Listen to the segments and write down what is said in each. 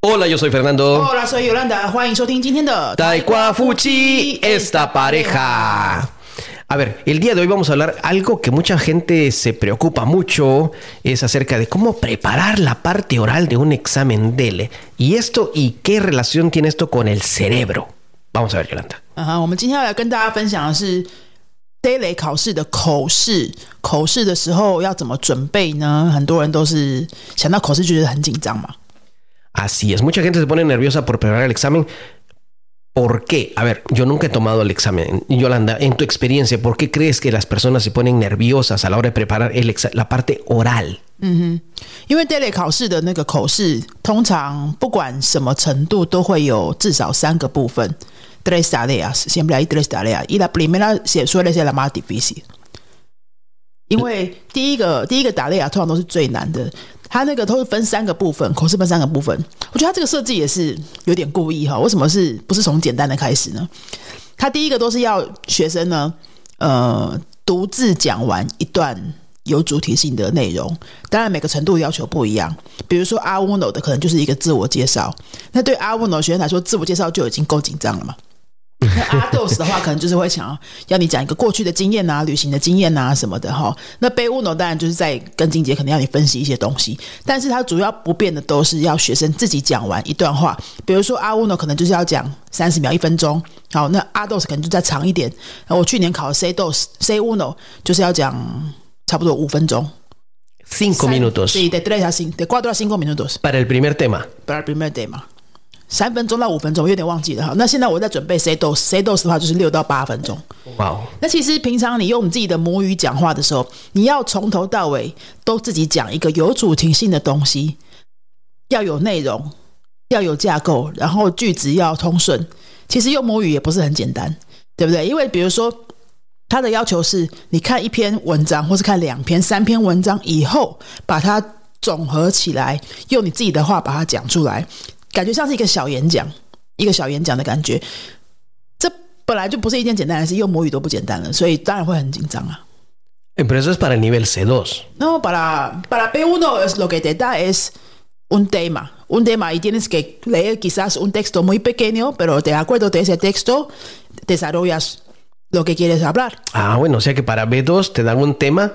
Hola, yo soy Fernando. Hola, soy Yolanda. 欢迎收听今天的 Taekwa Fuchi, esta pareja. A ver, el día de hoy vamos a hablar algo que mucha gente se preocupa mucho, es acerca de cómo preparar la parte oral de un examen DELE. Y esto, y qué relación tiene esto con el cerebro. Vamos a ver, Yolanda. 啊哈，我们今天要来跟大家分享的是 DALE 考试的口试，口试的时候要怎么准备呢？很多人都是想到口试就觉得很紧张嘛。 Así es, mucha gente se pone nerviosa por preparar el examen. ¿Por qué? A ver, yo nunca he tomado el examen. Yolanda, en tu experiencia, ¿por qué crees que las personas se ponen nerviosas a la hora de preparar el exa- la parte oral? 因为 DALE 考试的那个口试，通常不管什么程度，都会有至少三个部分。Tres tareas, siempre hay tres tareas. Y la primera se suele ser la más difícil. 因为第一个第一个打雷啊，通常都是最难的。 它那个都是分三个部分，口试分三个部分。我觉得它这个设计也是有点故意哈。为什么是不是从简单的开始呢？它第一个都是要学生呢，呃，独自讲完一段有主题性的内容。当然每个程度要求不一样。比如说阿乌诺的可能就是一个自我介绍，那对阿乌诺学生来说，自我介绍就已经够紧张了嘛。那阿豆斯的话，可能就是会想要要你讲一个过去的经验啊、旅行的经验啊什么的哈。那贝乌诺当然就是在跟金姐，可能要你分析一些东西，但是它主要不变的都是要学生自己讲完一段话。比如说阿乌诺可能就是要讲三十秒、一分钟，好，那阿豆斯可能就再长一点。那我去年考 C 豆斯 C 乌诺就是要讲差不多五分钟 Cinco minutos Sí, de tres a cinco, de cuatro a cinco minutos para el primer tema. para el primer 嘛。三分钟到五分钟，我有点忘记了哈。那现在我在准备 say dose say dose 的话就是六到八分钟。Wow. 那其实平常你用你自己的母语讲话的时候，你要从头到尾都自己讲一个有主题性的东西，要有内容，要有架构，然后句子要通顺。其实用母语也不是很简单，对不对？因为比如说，他的要求是你看一篇文章，或是看两篇、三篇文章以后，把它总合起来，用你自己的话把它讲出来，感觉像是一个小演讲，一个小演讲的感觉。这本来就不是一件简单的事，用母语都不简单了，所以当然会很紧张啊。 Eh, Pero eso es para el nivel C2. No, para, para P1 es lo que te da es un tema, un tema y tienes que leer quizás un texto muy pequeño, pero de acuerdo de ese texto desarrollas lo que quieres hablar. Ah, bueno, o sea que para B2 te dan un tema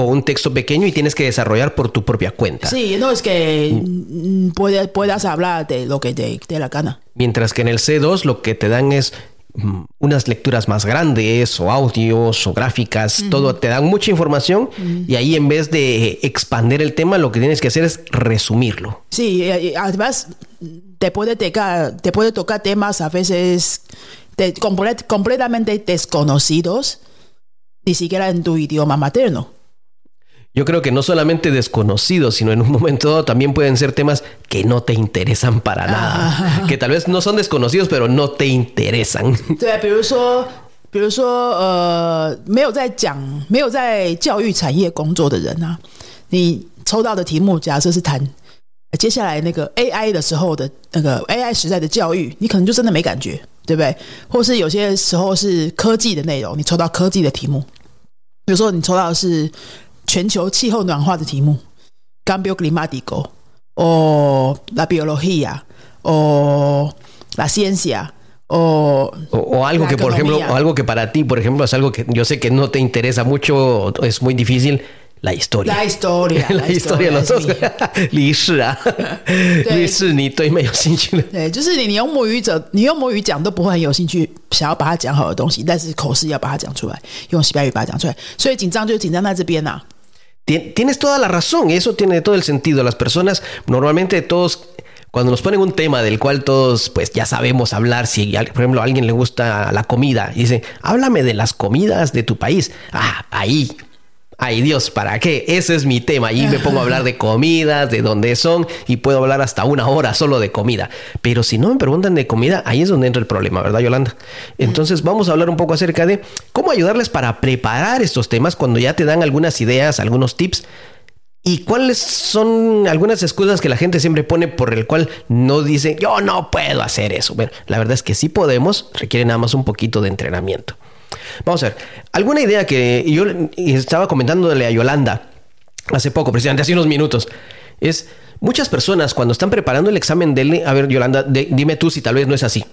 o un texto pequeño y tienes que desarrollar por tu propia cuenta. Sí, no es que mm, puedas hablar de lo que te dé la gana. Mientras que en el C2 lo que te dan es mm, unas lecturas más grandes o audios o gráficas, todo te dan mucha información y ahí en vez de expander el tema lo que tienes que hacer es resumirlo. Sí, además te puede tocar, te puede tocar temas a veces de- completamente desconocidos, ni siquiera en tu idioma materno. Yo creo que no solamente desconocidos, sino en un momento dado también pueden ser temas que no te interesan para nada. Que tal vez no son desconocidos, pero no te interesan. 对，比如说，比如说，呃，没有在讲，没有在教育产业工作的人啊，你抽到的题目，假设是谈呃接下来那个 AI 的时候的那个 AI 时代的教育，你可能就真的没感觉，对不对？或是有些时候是科技的内容，你抽到科技的题目，比如说你抽到的是全球气候暖化的题目 la la ciencia。o O, o algo La que, por ejemplo, economía. o algo que para ti, por ejemplo, es algo que yo sé que no te interesa mucho, o es muy difícil, la historia. La historia, la historia, los 是 dos. 你对没有兴趣的。对，就是你，你用母语者，你用母语讲都不会很有兴趣，想要把它讲好的东西，但是口试要把它讲出来，用西班牙语把它讲出来，所以紧张就紧张在这边呐、Tienes toda la razón, eso tiene todo el sentido. Las personas, normalmente todos, cuando nos ponen un tema del cual todos, pues ya sabemos hablar, si por ejemplo a alguien le gusta la comida y dice, háblame de las comidas de tu país. Ah, ahí. Ay Dios, ¿para qué? Ese es mi tema. Ahí me pongo a hablar de comidas, de dónde son y puedo hablar hasta una hora solo de comida. Pero si no me preguntan de comida, ahí es donde entra el problema, ¿verdad, Yolanda? Entonces vamos a hablar un poco acerca de cómo ayudarles para preparar estos temas cuando ya te dan algunas ideas, algunos tips. ¿Y cuáles son algunas excusas que la gente siempre pone por el cual no dice, yo no puedo hacer eso? Bueno, la verdad es que sí podemos, requiere nada más un poquito de entrenamiento. Vamos a ver, alguna idea que yo estaba comentándole a Yolanda hace poco, precisamente hace unos minutos, es muchas personas cuando están preparando el examen de... A ver, Yolanda, dime tú si tal vez no es así.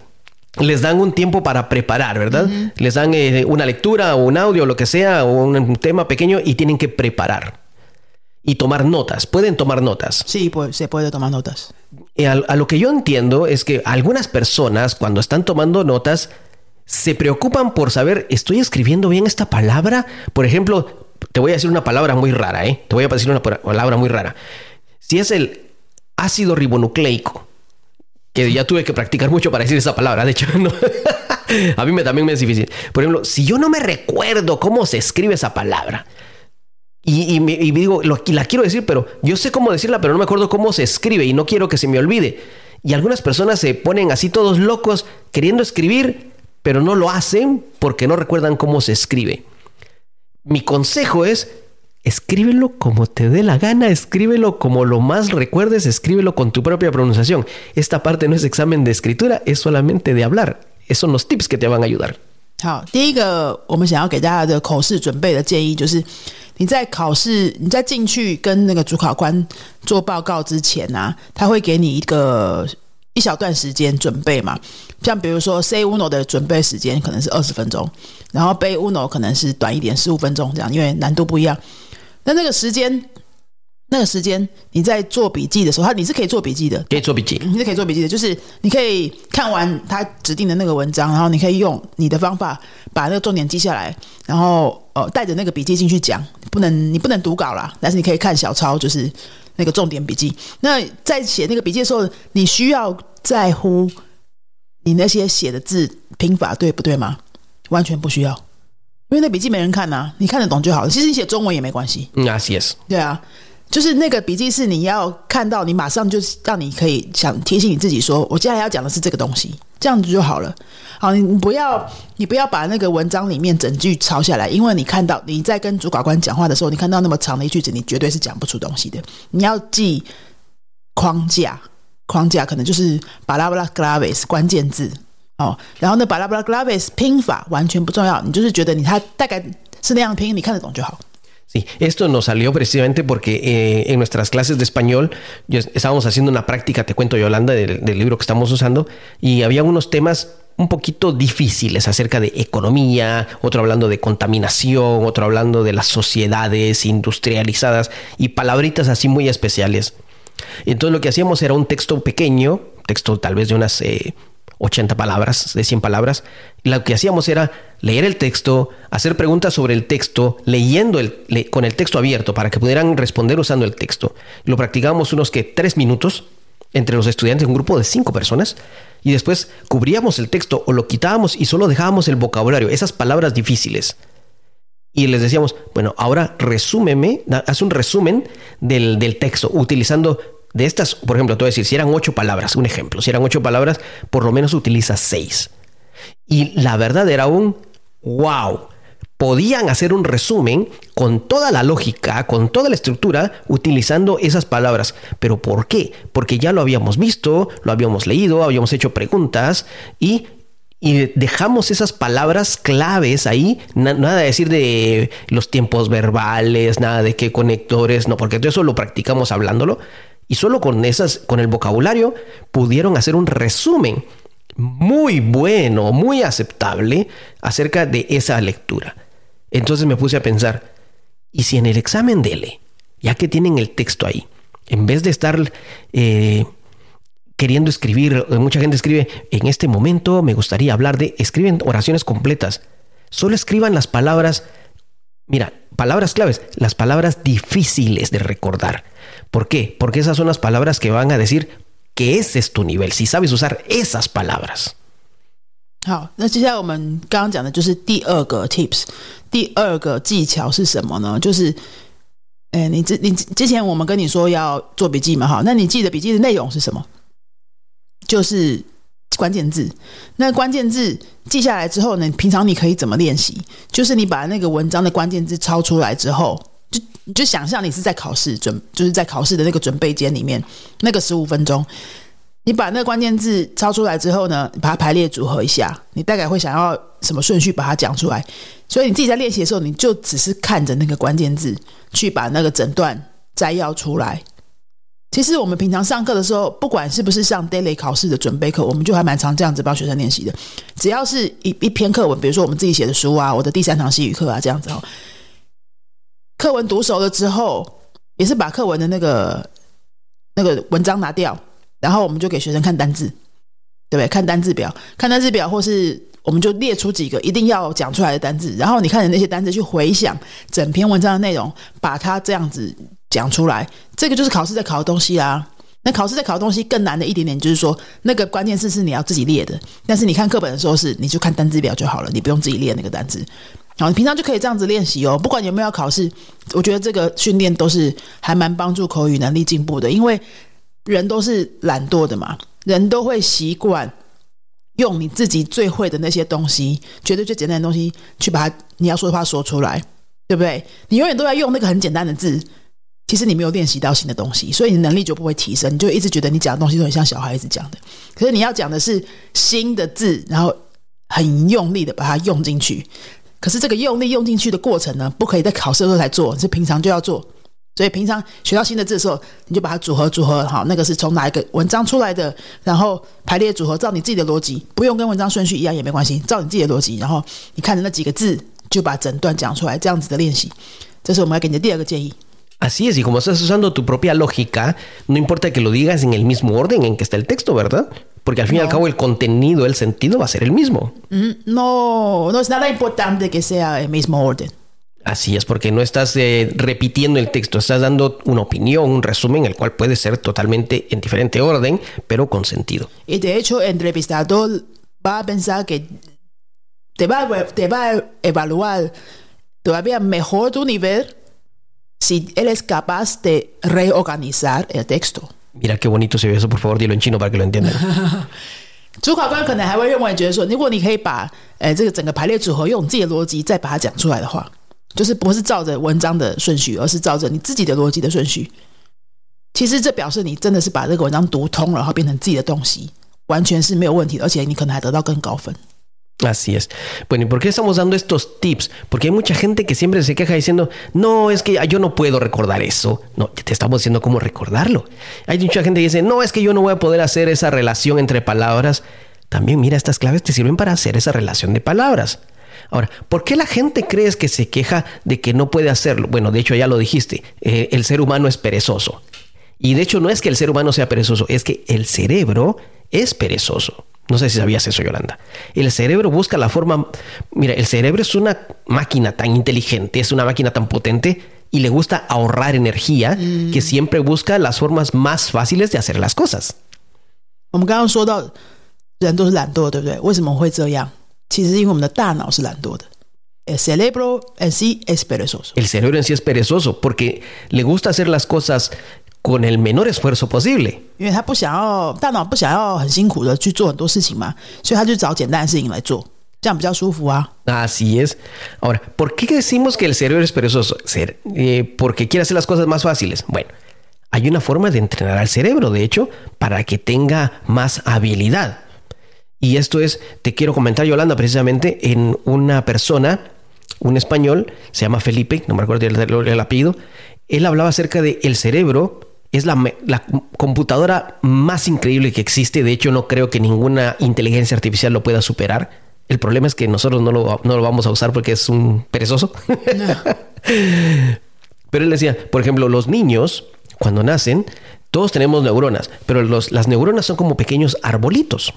Les dan un tiempo para preparar, ¿verdad? Les dan eh, una lectura o un audio o lo que sea, o un tema pequeño y tienen que preparar. Y tomar notas. Pueden tomar notas. Sí, pues, se puede tomar notas. A, a lo que yo entiendo es que algunas personas cuando están tomando notas se preocupan por saber, ¿estoy escribiendo bien esta palabra? Por ejemplo, te voy a decir una palabra muy rara, ¿eh? Te voy a decir una palabra muy rara. Si es el ácido ribonucleico, que ya tuve que practicar mucho para decir esa palabra, de hecho, a mí me, también me es difícil. Por ejemplo, si yo no me recuerdo cómo se escribe esa palabra, y, digo, la quiero decir, pero yo sé cómo decirla, pero no me acuerdo cómo se escribe y no quiero que se me olvide. Y algunas personas se ponen así todos locos queriendo escribir, pero no lo hacen porque no recuerdan cómo se escribe. Mi consejo es escríbelo como te dé la gana, escríbelo como lo más recuerdes, escríbelo con tu propia pronunciación. Esta parte no es examen de escritura, es solamente de hablar. Esos son los tips que te van a ayudar. 好，第一个我们想要给大家的口试准备的建议就是，你在考试你在进去跟那个主考官做报告之前啊，他会给你一个 一小段时间准备嘛。像比如说 C Uno 的准备时间可能是二十分钟，然后 B Uno 可能是短一点，十五分钟这样，因为难度不一样。那那个时间，那个时间你在做笔记的时候，他你是可以做笔记的，可以做笔记，你是可以做笔记的。就是你可以看完他指定的那个文章，然后你可以用你的方法把那个重点记下来，然后呃带着那个笔记进去讲。不能你不能读稿啦，但是你可以看小抄，就是那个重点笔记。那在写那个笔记的时候，你需要在乎你那些写的字拼法对不对吗？完全不需要。因为那笔记没人看呐，你看得懂就好了。其实你写中文也没关系。嗯啊，yes。对啊，就是那个笔记是你要看到，你马上就是让你可以想提醒你自己说，我接下来要讲的是这个东西，这样子就好了。好，你不要你不要把那个文章里面整句抄下来，因为你看到你在跟主考官讲话的时候，你看到那么长的一句子，你绝对是讲不出东西的。你要记框架，框架可能就是巴拉巴拉 glaves 关键字。哦，然后呢，巴拉巴拉 glaves 拼法完全不重要，你就是觉得你它大概是那样拼，你看得懂就好。Sí, esto nos salió precisamente porque eh, en nuestras clases de español estábamos haciendo una práctica, te cuento Yolanda, del, del, libro que estamos usando, y había unos temas un poquito difíciles acerca de economía, otro hablando de contaminación, otro hablando de las sociedades industrializadas y palabritas así muy especiales. Entonces lo que hacíamos era un texto pequeño, texto tal vez de unas... Eh, 80 palabras, de 100 palabras. lo que hacíamos era leer el texto, hacer preguntas sobre el texto, leyendo con el texto abierto para que pudieran responder usando el texto. Lo practicábamos unos que tres minutos entre los estudiantes, un grupo de cinco personas, y después cubríamos el texto o lo quitábamos y solo dejábamos el vocabulario, esas palabras difíciles. Y les decíamos, bueno, ahora resúmeme, haz un resumen del, del texto utilizando de estas, por ejemplo, te voy a decir, si eran ocho palabras, un ejemplo, si eran ocho palabras, por lo menos utiliza seis. Y la verdad era un wow. Podían hacer un resumen con toda la lógica, con toda la estructura, utilizando esas palabras. ¿Pero por qué? Porque ya lo habíamos visto, lo habíamos leído, habíamos hecho preguntas y dejamos esas palabras claves ahí, nada de decir de los tiempos verbales, nada de qué conectores, no, porque todo eso lo practicamos hablándolo, y solo con esas, con el vocabulario, pudieron hacer un resumen muy bueno, muy aceptable acerca de esa lectura. Entonces me puse a pensar, ¿y si en el examen de ya que tienen el texto ahí, en vez de estar eh, queriendo escribir, mucha gente escribe, en este momento me gustaría hablar de, escriben oraciones completas, solo escriban las palabras, mira, palabras claves, las palabras difíciles de recordar ¿Por qué? Porque esas son las palabras que van a decir 好，那接下来我们刚刚讲的就是第二个 tips，第二个技巧是什么呢？就是，哎，你之你之前我们跟你说要做笔记嘛，哈，那你记得笔记的内容是什么？就是关键字。那关键字记下来之后呢，平常你可以怎么练习？就是你把那个文章的关键字抄出来之后。就你就想象你是在考试准，就是在考试的那个准备间里面，那个十五分钟，你把那个关键字抄出来之后呢，把它排列组合一下，你大概会想要什么顺序把它讲出来。所以你自己在练习的时候，你就只是看着那个关键字去把那个整段摘要出来，其实我们平常上课的时候，不管是不是上 daily 考试的准备课，我们就还蛮常这样子帮学生练习的。只要是一一篇课文，比如说我们自己写的书啊，我的第三堂西语课啊，这样子哦，课文读熟了之后，也是把课文的那个那个文章拿掉，然后我们就给学生看单字，对不对？看单字表，看单字表，或是我们就列出几个一定要讲出来的单字，然后你看着那些单字去回想整篇文章的内容，把它这样子讲出来。这个就是考试在考的东西啊。那考试在考的东西更难的一点点，就是说那个关键字是你要自己列的，但是你看课本的时候是你就看单字表就好了，你不用自己列那个单字。好，你平常就可以这样子练习哦。不管有没有考试，我觉得这个训练都是还蛮帮助口语能力进步的，因为人都是懒惰的嘛，人都会习惯用你自己最会的那些东西，绝对最简单的东西去把它你要说的话说出来，对不对？你永远都在用那个很简单的字。其实你没有练习到新的东西，所以你能力就不会提升，你就一直觉得你讲的东西都很像小孩子讲的。可是你要讲的是新的字，然后很用力的把它用进去。可是这个用力用进去的过程呢，不可以在考试的时候才做，是平常就要做。所以平常学到新的字的时候，你就把它组合组合好，那个是从哪一个文章出来的，然后排列组合，照你自己的逻辑，不用跟文章顺序一样也没关系，照你自己的逻辑，然后你看着那几个字，就把整段讲出来，这样子的练习，这是我们要给你的第二个建议。Así es, y como estás usando tu propia lógica, no importa que lo digas en el mismo orden en que está el texto, ¿verdad? Porque al fin y al cabo el contenido, el sentido va a ser el mismo. No, no es nada importante que sea el mismo orden. Así es, porque no estás eh, repitiendo el texto, estás dando una opinión, un resumen, el cual puede ser totalmente en diferente orden, pero con sentido. Y de hecho, el entrevistador va a pensar que te va, te va a evaluar todavía mejor tu nivel si él es capaz de reorganizar el texto. Mira qué bonito se ve eso, por favor, dilo en chino para que lo entiendan. 主考官可能还会认为，觉得说，如果你可以把呃这个整个排列组合用自己的逻辑再把它讲出来的话，就是不是照着文章的顺序，而是照着你自己的逻辑的顺序。其实这表示你真的是把这个文章读通了，然后变成自己的东西，完全是没有问题的，而且你可能还得到更高分。Así es. Bueno, ¿y por qué estamos dando estos tips? Porque hay mucha gente que siempre se queja diciendo, no, es que yo no puedo recordar eso. No, te estamos diciendo cómo recordarlo. Hay mucha gente que dice, no, es que yo no voy a poder hacer esa relación entre palabras. También mira, estas claves te sirven para hacer esa relación de palabras. Ahora, ¿por qué la gente crees que se queja de que no puede hacerlo? Bueno, de hecho ya lo dijiste, eh, el ser humano es perezoso. Y de hecho no es que el ser humano sea perezoso, es que el cerebro es perezoso. No sé si sabías eso, Yolanda. El cerebro busca la forma... Mira, el cerebro es una máquina tan inteligente, es una máquina tan potente y le gusta ahorrar energía que siempre busca las formas más fáciles de hacer las cosas. 我们刚刚说到人都是懒惰，对不对？为什么会这样？其实因为我们的大脑是懒惰的。El cerebro en sí es perezoso. El cerebro en sí es perezoso porque le gusta hacer las cosas con el menor esfuerzo posible. Así es. Ahora, ¿por qué decimos que el cerebro es perezoso? Eh, porque quiere hacer las cosas más fáciles. Bueno, hay una forma de entrenar al cerebro, de hecho, para que tenga más habilidad. Y esto es, te quiero comentar, Yolanda, precisamente en una persona, un español, se llama Felipe, no me acuerdo el, el apellido, él hablaba acerca del el cerebro es la, computadora más increíble que existe. De hecho, no creo que ninguna inteligencia artificial lo pueda superar. El problema es que nosotros no lo, vamos a usar porque es un perezoso. pero él decía, por ejemplo, los niños, cuando nacen, todos tenemos neuronas, pero las neuronas son como pequeños arbolitos.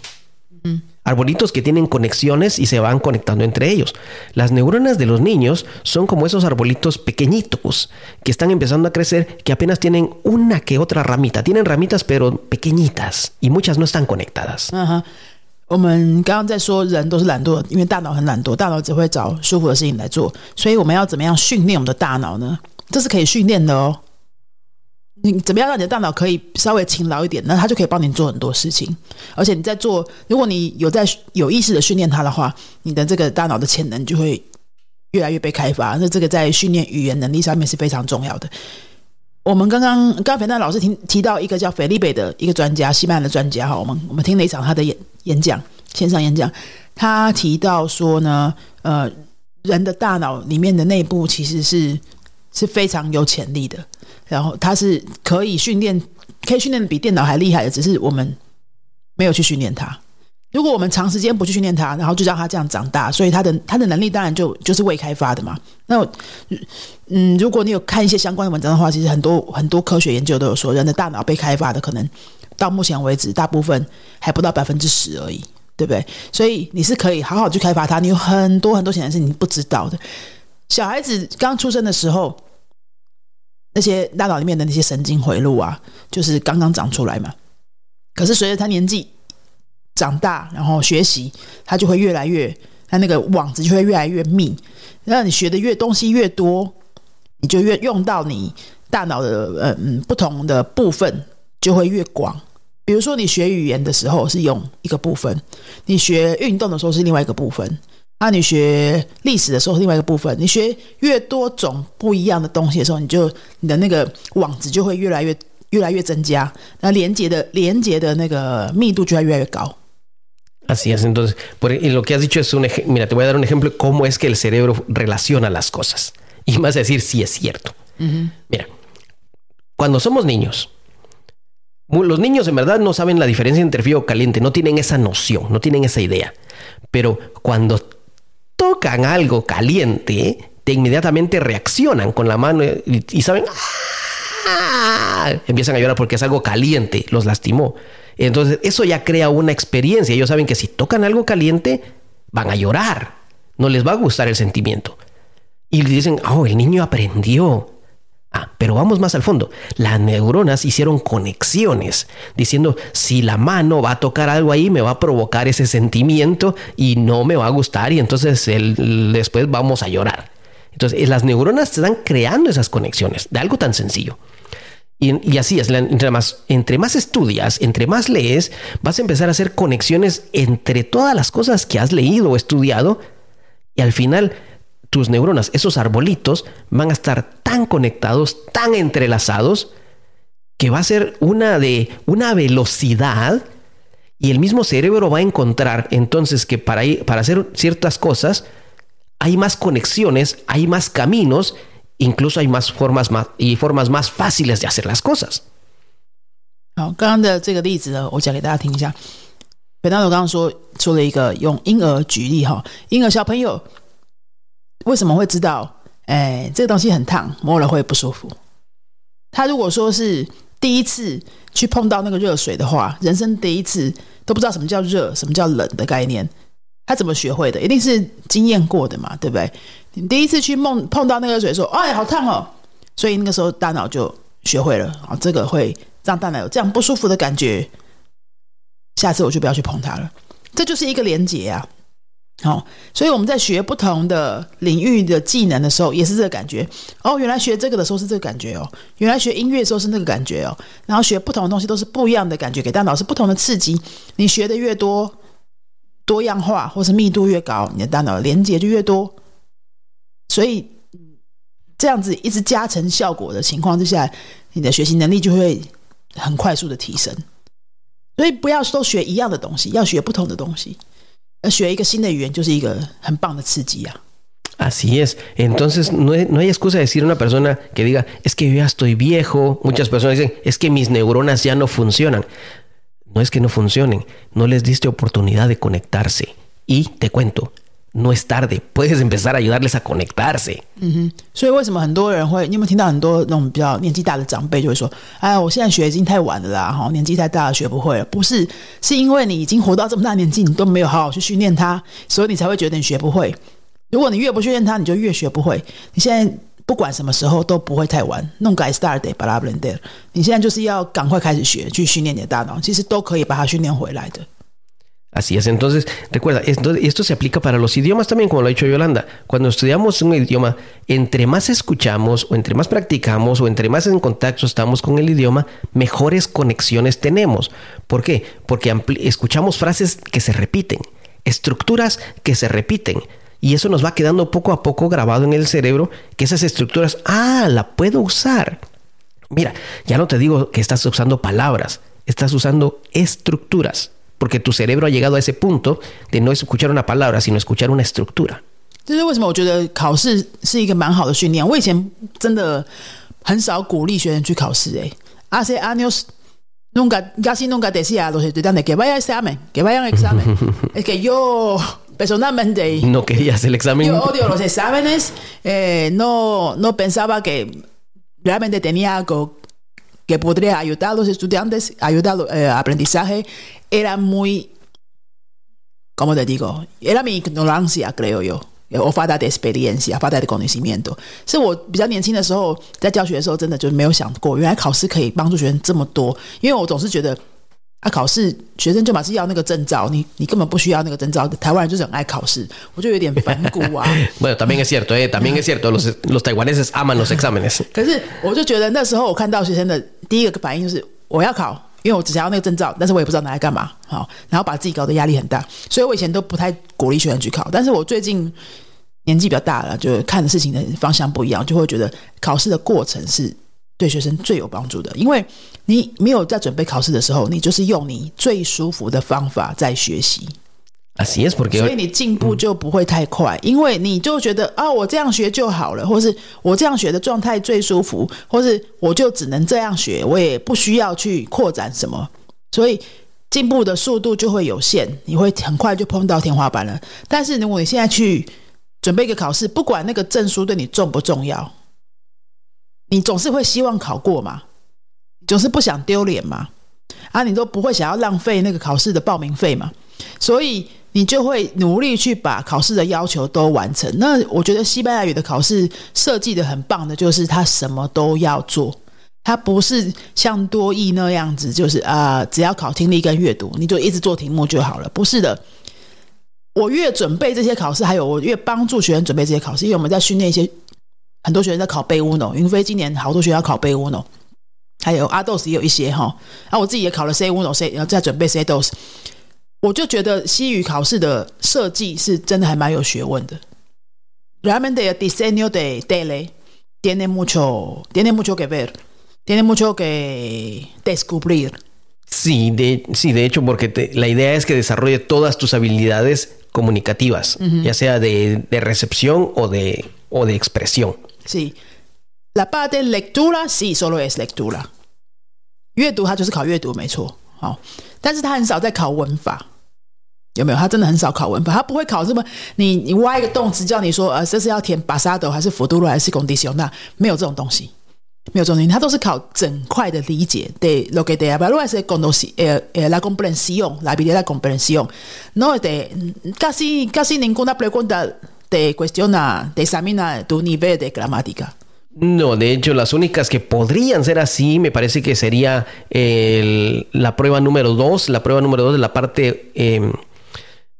Arbolitos que tienen conexiones y se van conectando entre ellos. Las neuronas de los niños son como esos arbolitos pequeñitos que están empezando a crecer, que apenas tienen una que otra ramita. Tienen ramitas pero pequeñitas y muchas no están conectadas. 我们刚刚在说人都是懒惰，因为大脑很懒惰，大脑只会找舒服的事情来做。所以我们要怎么样训练我们的大脑呢？这是可以训练的哦。 你怎么样让你的大脑可以稍微勤劳一点？那它就可以帮你做很多事情。而且你在做，如果你有在有意识的训练它的话，你的这个大脑的潜能就会越来越被开发。那这个在训练语言能力上面是非常重要的。我们刚刚刚才那老师提提到一个叫菲利贝的一个专家，西班牙的专家哈，我们我们听了一场他的演演讲，线上演讲，他提到说呢，呃，人的大脑里面的内部其实是是非常有潜力的。然后它是可以训练，可以训练的比电脑还厉害的，只是我们没有去训练它。如果我们长时间不去训练它，然后就让它这样长大，所以它的它的能力当然就就是未开发的嘛。那嗯，如果你有看一些相关的文章的话，其实很多很多科学研究都有说，人的大脑被开发的可能到目前为止大部分还不到百分之十而已，对不对？所以你是可以好好去开发它，你有很多很多显然是你不知道的。小孩子刚出生的时候，那些大脑里面的那些神经回路啊，就是刚刚长出来嘛。可是随着他年纪，长大，然后学习，他就会越来越，他那个网子就会越来越密。那你学的越东西越多，你就越用到你大脑的呃嗯不同的部分就会越广。比如说你学语言的时候是用一个部分，你学运动的时候是另外一个部分，啊，你学历史的时候是另外一个部分。你学越多种不一样的东西的时候，你就你的那个网子就会越来越越来越增加，那连接的连接的那个密度就会越来越高。Así es, entonces, por, y lo que has dicho es un ejemplo, mira, te voy a dar un ejemplo de cómo es que el cerebro relaciona las cosas. Y vas a decir si es cierto. Mira, cuando somos niños, los niños en verdad no saben la diferencia entre frío o caliente, no tienen esa noción, no tienen esa idea. Pero cuando tocan algo caliente, te inmediatamente reaccionan con la mano y, saben, ¡ah! empiezan a llorar porque es algo caliente, los lastimó. Entonces, eso ya crea una experiencia. Ellos saben que si tocan algo caliente, van a llorar. No les va a gustar el sentimiento. Y dicen, oh, el niño aprendió. Ah, pero vamos más al fondo. Las neuronas hicieron conexiones, diciendo, si la mano va a tocar algo ahí, me va a provocar ese sentimiento y no me va a gustar y entonces después vamos a llorar. Entonces, las neuronas están creando esas conexiones de algo tan sencillo. Y, así es, entre más, entre más estudias, entre más lees, vas a empezar a hacer conexiones entre todas las cosas que has leído o estudiado y al final tus neuronas, esos arbolitos, van a estar tan conectados, tan entrelazados, que va a ser una de una velocidad y el mismo cerebro va a encontrar entonces que para, para hacer ciertas cosas hay más conexiones, hay más caminos incluso hay más formas más y formas más fáciles de hacer las cosas. 好，刚刚的这个例子呢，我讲给大家听一下。本当我刚刚说说了一个用婴儿举例哈，婴儿小朋友 为什么会知道？哎，这个东西很烫，摸了会不舒服。他如果说是第一次去碰到那个热水的话，人生第一次都不知道什么叫热，什么叫冷的概念，他怎么学会的？一定是经验过的嘛，对不对？你第一次去梦碰到那个水，说：“哎，好烫哦！”所以那个时候大脑就学会了啊，这个会让大脑有这样不舒服的感觉。下次我就不要去碰它了。这就是一个连结啊。好，所以我们在学不同的领域的技能的时候，也是这个感觉。哦，原来学这个的时候是这个感觉哦，原来学音乐的时候是那个感觉哦。然后学不同的东西都是不一样的感觉，给大脑是不同的刺激。你学的越多，多样化或是密度越高，你的大脑连接就越多。所以，这样子一直加成效果的情况之下，你的学习能力就会很快速的提升。所以不要都学一样的东西，要学不同的东西。要学一个新的语言，就是一个很棒的刺激啊。Así es. Entonces, no hay, no hay excusa decir a una persona que diga, es que yo ya estoy viejo. Muchas personas dicen, es que mis neuronas ya no funcionan. No es que no funcionen, no les diste oportunidad de conectarse. Y te cuento, no es tarde, puedes empezar a ayudarles a conectarse。嗯哼，所以为什么很多人会，你有没有听到很多那种比较年纪大的长辈就会说：“哎呀，我现在学已经太晚了啦，哈，年纪太大了，学不会了。”不是，是因为你已经活到这么大年纪，你都没有好好去训练它，所以你才会觉得你学不会。如果你越不训练它，你就越学不会。你现在不管什么时候都不会太晚，弄改 start day，巴拉巴拉 day。你现在就是要赶快开始学，去训练你的大脑，其实都可以把它训练回来的。Así es, entonces recuerda, esto, esto se aplica para los idiomas también, como lo ha dicho Yolanda. Cuando estudiamos un idioma, entre más escuchamos o entre más practicamos o entre más en contacto estamos con el idioma, mejores conexiones tenemos. ¿Por qué? Porque escuchamos frases que se repiten, estructuras que se repiten. Y eso nos va quedando poco a poco grabado en el cerebro que esas estructuras, ah, la puedo usar. Mira, ya no te digo que estás usando palabras, estás usando estructuras porque tu cerebro ha llegado a ese punto de no escuchar una palabra, sino escuchar una estructura。这是为什么？我觉得考试是一个蛮好的训练。我以前真的 很少鼓励学生去考试诶。Hace años nunca, casi nunca decía a los estudiantes que vayan examen, que vayan examen. es que yo personalmente no querías el examen. Yo odio los exámenes. Eh, no, no pensaba que realmente tenía algo que podría ayudar a los estudiantes, ayudar al eh, aprendizaje. Era muy, ¿cómo te digo? Era mi ignorancia, creo yo. 我发达的 experience 发达的 conocimiento，是我比较年轻的时候在教学的时候，真的就没有想过，原来考试可以帮助学生这么多。因为我总是觉得，啊，考试学生就马是要那个证照，你你根本不需要那个证照。台湾人就是很爱考试，我就有点反骨啊。Bueno, también es cierto, eh, también es cierto, los los taiwaneses aman los exámenes。可是我就觉得那时候我看到学生的 第一个反应就是我要考。因为我只想要那个证照，但是我也不知道拿来干嘛，好，然后把自己搞得压力很大，所以我以前都不太鼓励学生去考。但是我最近年纪比较大了，就看的事情的方向不一样，就会觉得考试的过程是对学生最有帮助的。因为你没有在准备考试的时候，你就是用你最舒服的方法在学习。所以你进步就不会太快，因为你就觉得啊，我这样学就好了，或是我这样学的状态最舒服，或是我就只能这样学，我也不需要去扩展什么，所以进步的速度就会有限，你会很快就碰到天花板了。但是如果你现在去准备一个考试，不管那个证书对你重不重要，你总是会希望考过嘛，总是不想丢脸嘛，啊，你都不会想要浪费那个考试的报名费嘛，所以。你就会努力去把考试的要求都完成。那我觉得西班牙语的考试设计的很棒的，就是它什么都要做。它不是像多义那样子，就是啊，只要考听力跟阅读，你就一直做题目就好了。不是的，我越准备这些考试，还有我越帮助学生准备这些考试，因为我们在训练一些很多学生在考背乌诺。云飞今年好多学校考背乌诺，还有阿豆斯也有一些哈。啊，我自己也考了 C 乌诺 C，然后在准备 C 豆斯。我就觉得西语考试的设计是真的还蛮有学问的。Realmente el diseño de tele tiene mucho, tiene mucho que ver, tiene mucho que descubrir. Sí, de, sí, de hecho, porque te, la idea es que desarrolle todas tus habilidades comunicativas, ya sea de, de, recepción o de, o de expresión. Sí. La parte de lectura, sí, solo es lectura. 阅读它就是考阅读，没错。好， 但是他很少在考文法，有没有？他真的很少考文法，他不会考什么。你你挖一个动词，叫你说，呃，这是要填巴沙斗还是佛多罗还是贡迪修？那没有这种东西，没有这种东西，他都是考整块的理解。对，lo que te hablo es con dos, eh, la comprensión, la habilidad de comprensión. No de casi casi ninguna pregunta te cuestiona, te examina tu nivel de gramática. No, de hecho, las únicas que podrían ser así, me parece que sería el, la prueba número dos. La prueba número dos de la parte eh,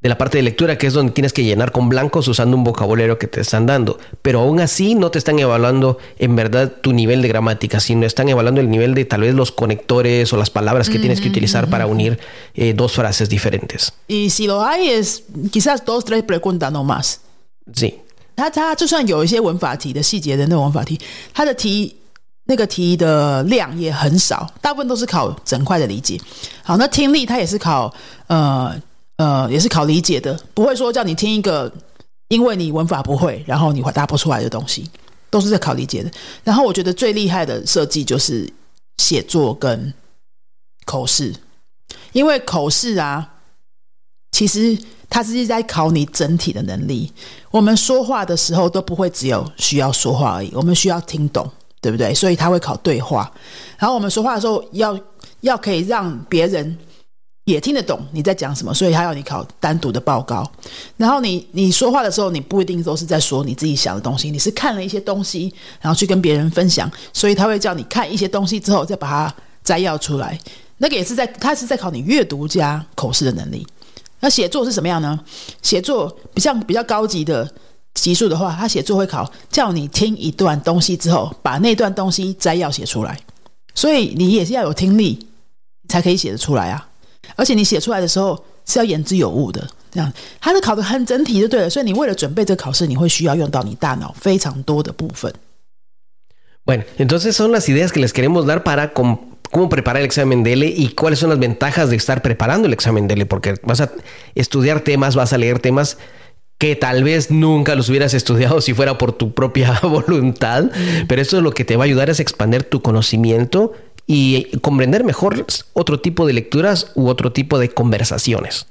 de la parte de lectura, que es donde tienes que llenar con blancos usando un vocabulario que te están dando. Pero aún así no te están evaluando en verdad tu nivel de gramática, sino están evaluando el nivel de tal vez los conectores o las palabras que tienes que utilizar para unir eh, dos frases diferentes. Y si lo hay, es quizás dos, tres preguntas no más. Sí. 它它就算有一些文法题的细节的那种文法题，它的题那个题的量也很少，大部分都是考整块的理解。好，那听力它也是考呃呃也是考理解的，不会说叫你听一个，因为你文法不会，然后你回答不出来的东西，都是在考理解的。然后我觉得最厉害的设计就是写作跟口试，因为口试啊，其实。它是在考你整体的能力。我们说话的时候都不会只有需要说话而已，我们需要听懂，对不对？所以他会考对话。然后我们说话的时候要要可以让别人也听得懂你在讲什么，所以他要你考单独的报告。然后你你说话的时候，你不一定都是在说你自己想的东西，你是看了一些东西，然后去跟别人分享，所以他会叫你看一些东西之后再把它摘要出来。那个也是在他是在考你阅读加口试的能力。那写作是什么样呢？写作比较比较高级的级数的话，他写作会考叫你听一段东西之后，把那段东西摘要写出来。所以你也是要有听力，才可以写得出来啊！而且你写出来的时候是要言之有物的，这样他是考的很整体就对了。所以你为了准备这个考试，你会需要用到你大脑非常多的部分。Bueno, entonces son las ideas que les queremos dar para cómo preparar el examen DELE y cuáles son las ventajas de estar preparando el examen DELE, porque vas a estudiar temas, vas a leer temas que tal vez nunca los hubieras estudiado si fuera por tu propia voluntad, pero esto es lo que te va a ayudar es expandir tu conocimiento y comprender mejor otro tipo de lecturas u otro tipo de conversaciones.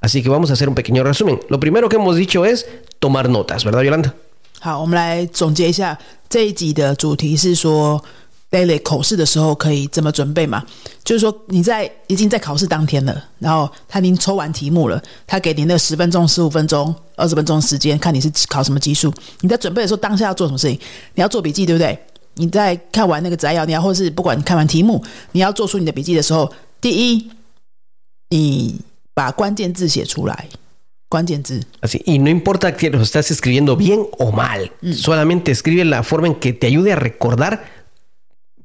Así que vamos a hacer un pequeño resumen. Lo primero que hemos dicho es tomar notas, ¿verdad, Yolanda? 好，我们来总结一下这一集的主题是说 ，daily 口试的时候可以怎么准备嘛？就是说你在已经在考试当天了，然后他已经抽完题目了，他给你那十分钟、十五分钟、二十分钟时间，看你是考什么级数。你在准备的时候，当下要做什么事情？你要做笔记，对不对？你在看完那个摘要，你要或是不管你看完题目，你要做出你的笔记的时候，第一，你把关键字写出来。关键字。Así, y no importa que lo estás escribiendo bien o mal, solamente escribe la forma en que te ayude a recordar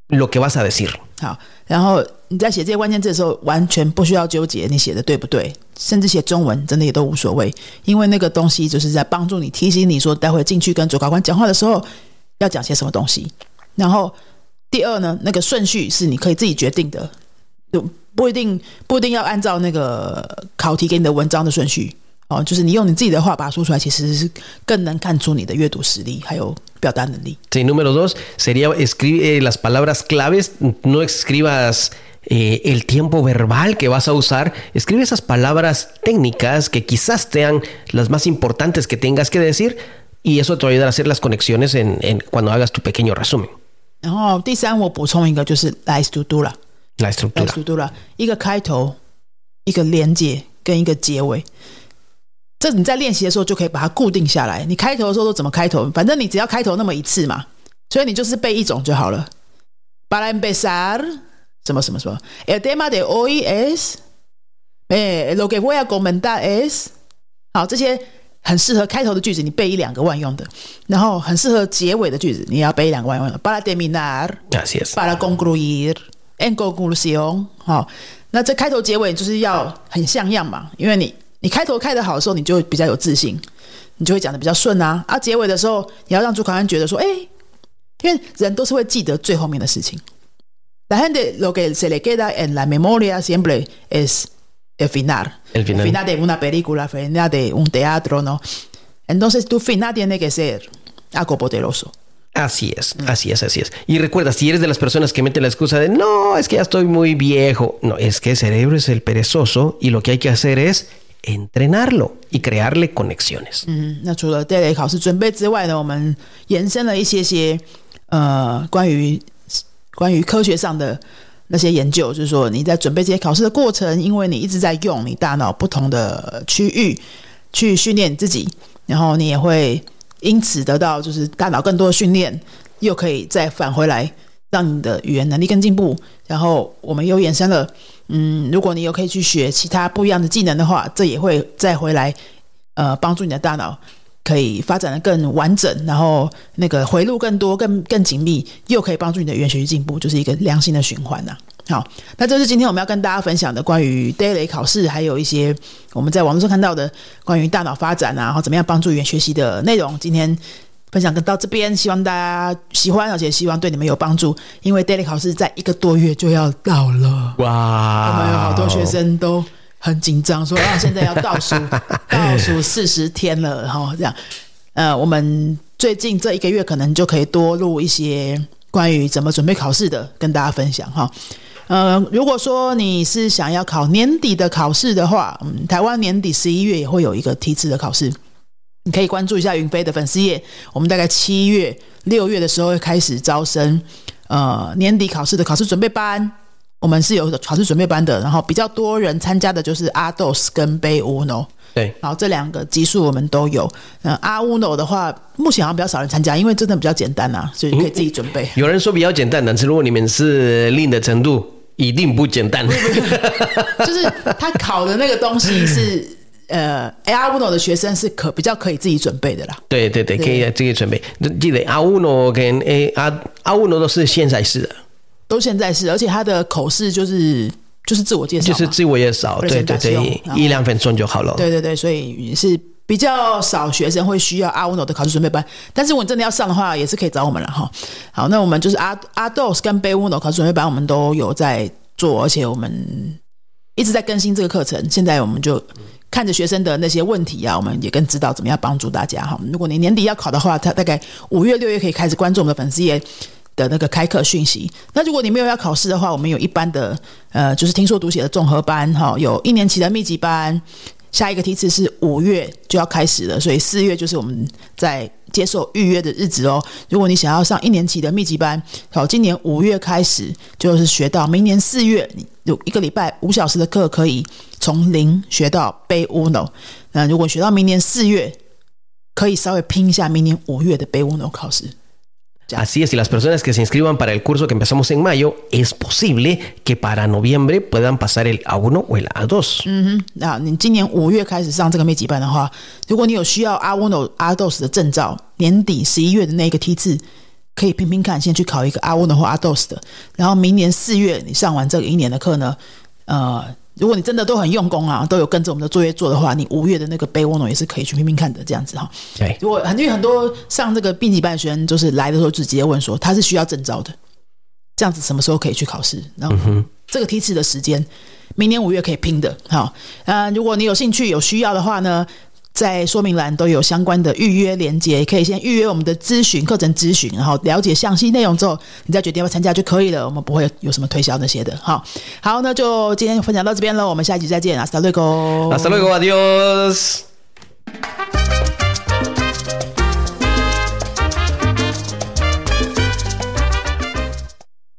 lo que vas a decir. 好，然后你在写这些关键字的时候，完全不需要纠结你写的对不对，甚至写中文真的也都无所谓，因为那个东西就是在帮助你提醒你说，待会进去跟主考官讲话的时候要讲些什么东西。然后第二呢，那个顺序是你可以自己决定的，就不一定不一定要按照那个考题给你的文章的顺序。哦，就是你用你自己的话把它说出来，其实是更能看出你的阅读实力还有表达能力。 Sí, número dos sería escribe las palabras claves, no escribas eh, el tiempo verbal que vas a usar, escribe esas palabras técnicas que quizás sean las más importantes que tengas que decir y eso te va a ayudar a hacer las conexiones en, en cuando hagas tu pequeño resumen, 然后第三，我补充一个，就是来 s t u d u r a la 来 estructura. s t u d u r a 一个开头，一个连接跟一个结尾。 这你在练习的时候就可以把它固定下来。你开头的时候都怎么开头？反正你只要开头那么一次嘛，所以你就是背一种就好了。Para empezar，什么什么什么，el tema de hoy es，哎，lo que voy a comentar es，好，这些很适合开头的句子，你背一两个万用的；然后很适合结尾的句子，你也要背一两个万用的。Para terminar。Así es. para concluir en conclusión，好，那这开头结尾就是要很像样嘛，因为你你开头开得好的时候，你就会比较有自信，你就会讲的比较顺啊。啊，结尾的时候，你要让主考官觉得说，哎，因为人都是会记得最后面的事情。La gente lo que se le queda en la memoria siempre es el final, El final. final de una película, el final de un teatro, ¿no? Entonces tu final tiene que ser algo poderoso. Así es, así es, así es. Y recuerda, si eres de las personas que meten la excusa de no, es que ya estoy muy viejo. No, es que el cerebro es el perezoso y lo que hay que hacer es entrenarlo y crearle conexiones. 嗯，那除了 d a y 考试准备之外呢，我们延伸了一些些呃关于关于科学上的那些研究，就是说你在准备这些考试的过程，因为你一直在用你大脑不同的区域去训练自己，然后你也会因此得到就是大脑更多的训练，又可以再返回来让你的语言能力更进步。然后我们又延伸了，嗯，如果你有可以去学其他不一样的技能的话，这也会再回来呃帮助你的大脑可以发展的更完整，然后那个回路更多、更更紧密，又可以帮助你的语言学习进步，就是一个良性的循环呐、好，那这是今天我们要跟大家分享的关于 daily 考试，还有一些我们在网络上看到的关于大脑发展啊，然后怎么样帮助语言学习的内容。今天分享到这边，希望大家喜欢，而且希望对你们有帮助。因为 daily 考试在一个多月就要到了，哇我们有好多学生都很紧张，说啊，现在要倒数倒数四十天了，然后这样，呃，我们最近这一个月可能就可以多录一些关于怎么准备考试的，跟大家分享哈。呃，如果说你是想要考年底的考试的话，嗯，台湾年底十一月也会有一个梯次的考试，你可以关注一下云飞的粉丝页。我们大概七月、六月的时候会开始招生，呃，年底考试的考试准备班。我们是有考试准备班的，然后比较多人参加的就是阿斗斯跟贝乌 no，对，然后这两个级数我们都有。那阿乌 no 的话，目前好像比较少人参加，因为真的比较简单啊，所以你可以自己准备。有人说比较简单，但是如果你们是练的程度，一定不简单。就是他考的那个东西是呃 A uno 的学生是可比较可以自己准备的啦。对对对，可以自己准备。记得 A uno 跟 A 阿 A uno 都是现在式的，都现在式，而且他的口试就是就是自我介绍，就是自我介绍，对对对一两分钟就好了。对对对，所以是比较少学生会需要阿 uno 的考试准备班，但是如果你真的要上的话，也是可以找我们了哈。好，那我们就是阿阿 dos 跟贝 uno 考试准备班，我们都有在做，而且我们一直在更新这个课程，现在我们就看着学生的那些问题啊，我们也更知道怎么样帮助大家哈。如果你年底要考的话，他大概五月六月可以开始关注我们的粉丝页的那个开课讯息。那如果你没有要考试的话，我们有一般的呃，就是听说读写的综合班哈，有一年级的密集班。下一个梯次是五月就要开始了，所以四月就是我们在接受预约的日子哦。如果你想要上一年级的密集班，好，今年五月开始就是学到明年四月有一个礼拜五小时的课，可以从零学到背乌诺。那如果学到明年四月，可以稍微拼一下明年五月的背乌诺考试。Así es, y las personas que se inscriban para el curso que empezamos en mayo, es posible que para noviembre puedan pasar el A1 o el A2. 嗯哼，那你今年五月开始上这个密集班的话，如果你有需要的证照，年底十一月的那个梯次可以拼拼看，先去考一个阿温诺或阿 dos 的，然后明年四月你上完这个一年的课呢，呃，如果你真的都很用功啊，都有跟着我们的作业做的话，你五月的那个背温诺也是可以去拼拼看的，这样子哈。对如果很因为很多上这个 B 级班的学生，就是来的时候就直接问说他是需要证照的，这样子什么时候可以去考试？然后这个梯次的时间，明年五月可以拼的。好，呃，如果你有兴趣有需要的话呢，在说明栏都有相关的预约链接，可以先预约我们的咨询课程咨询，然后了解详细内容之后，你再决定要不要参加就可以了。我们不会有什么推销那些的。好，好，那就今天分享到这边了，我们下一集再见啊，Salut，哥，Salut，哥，adios。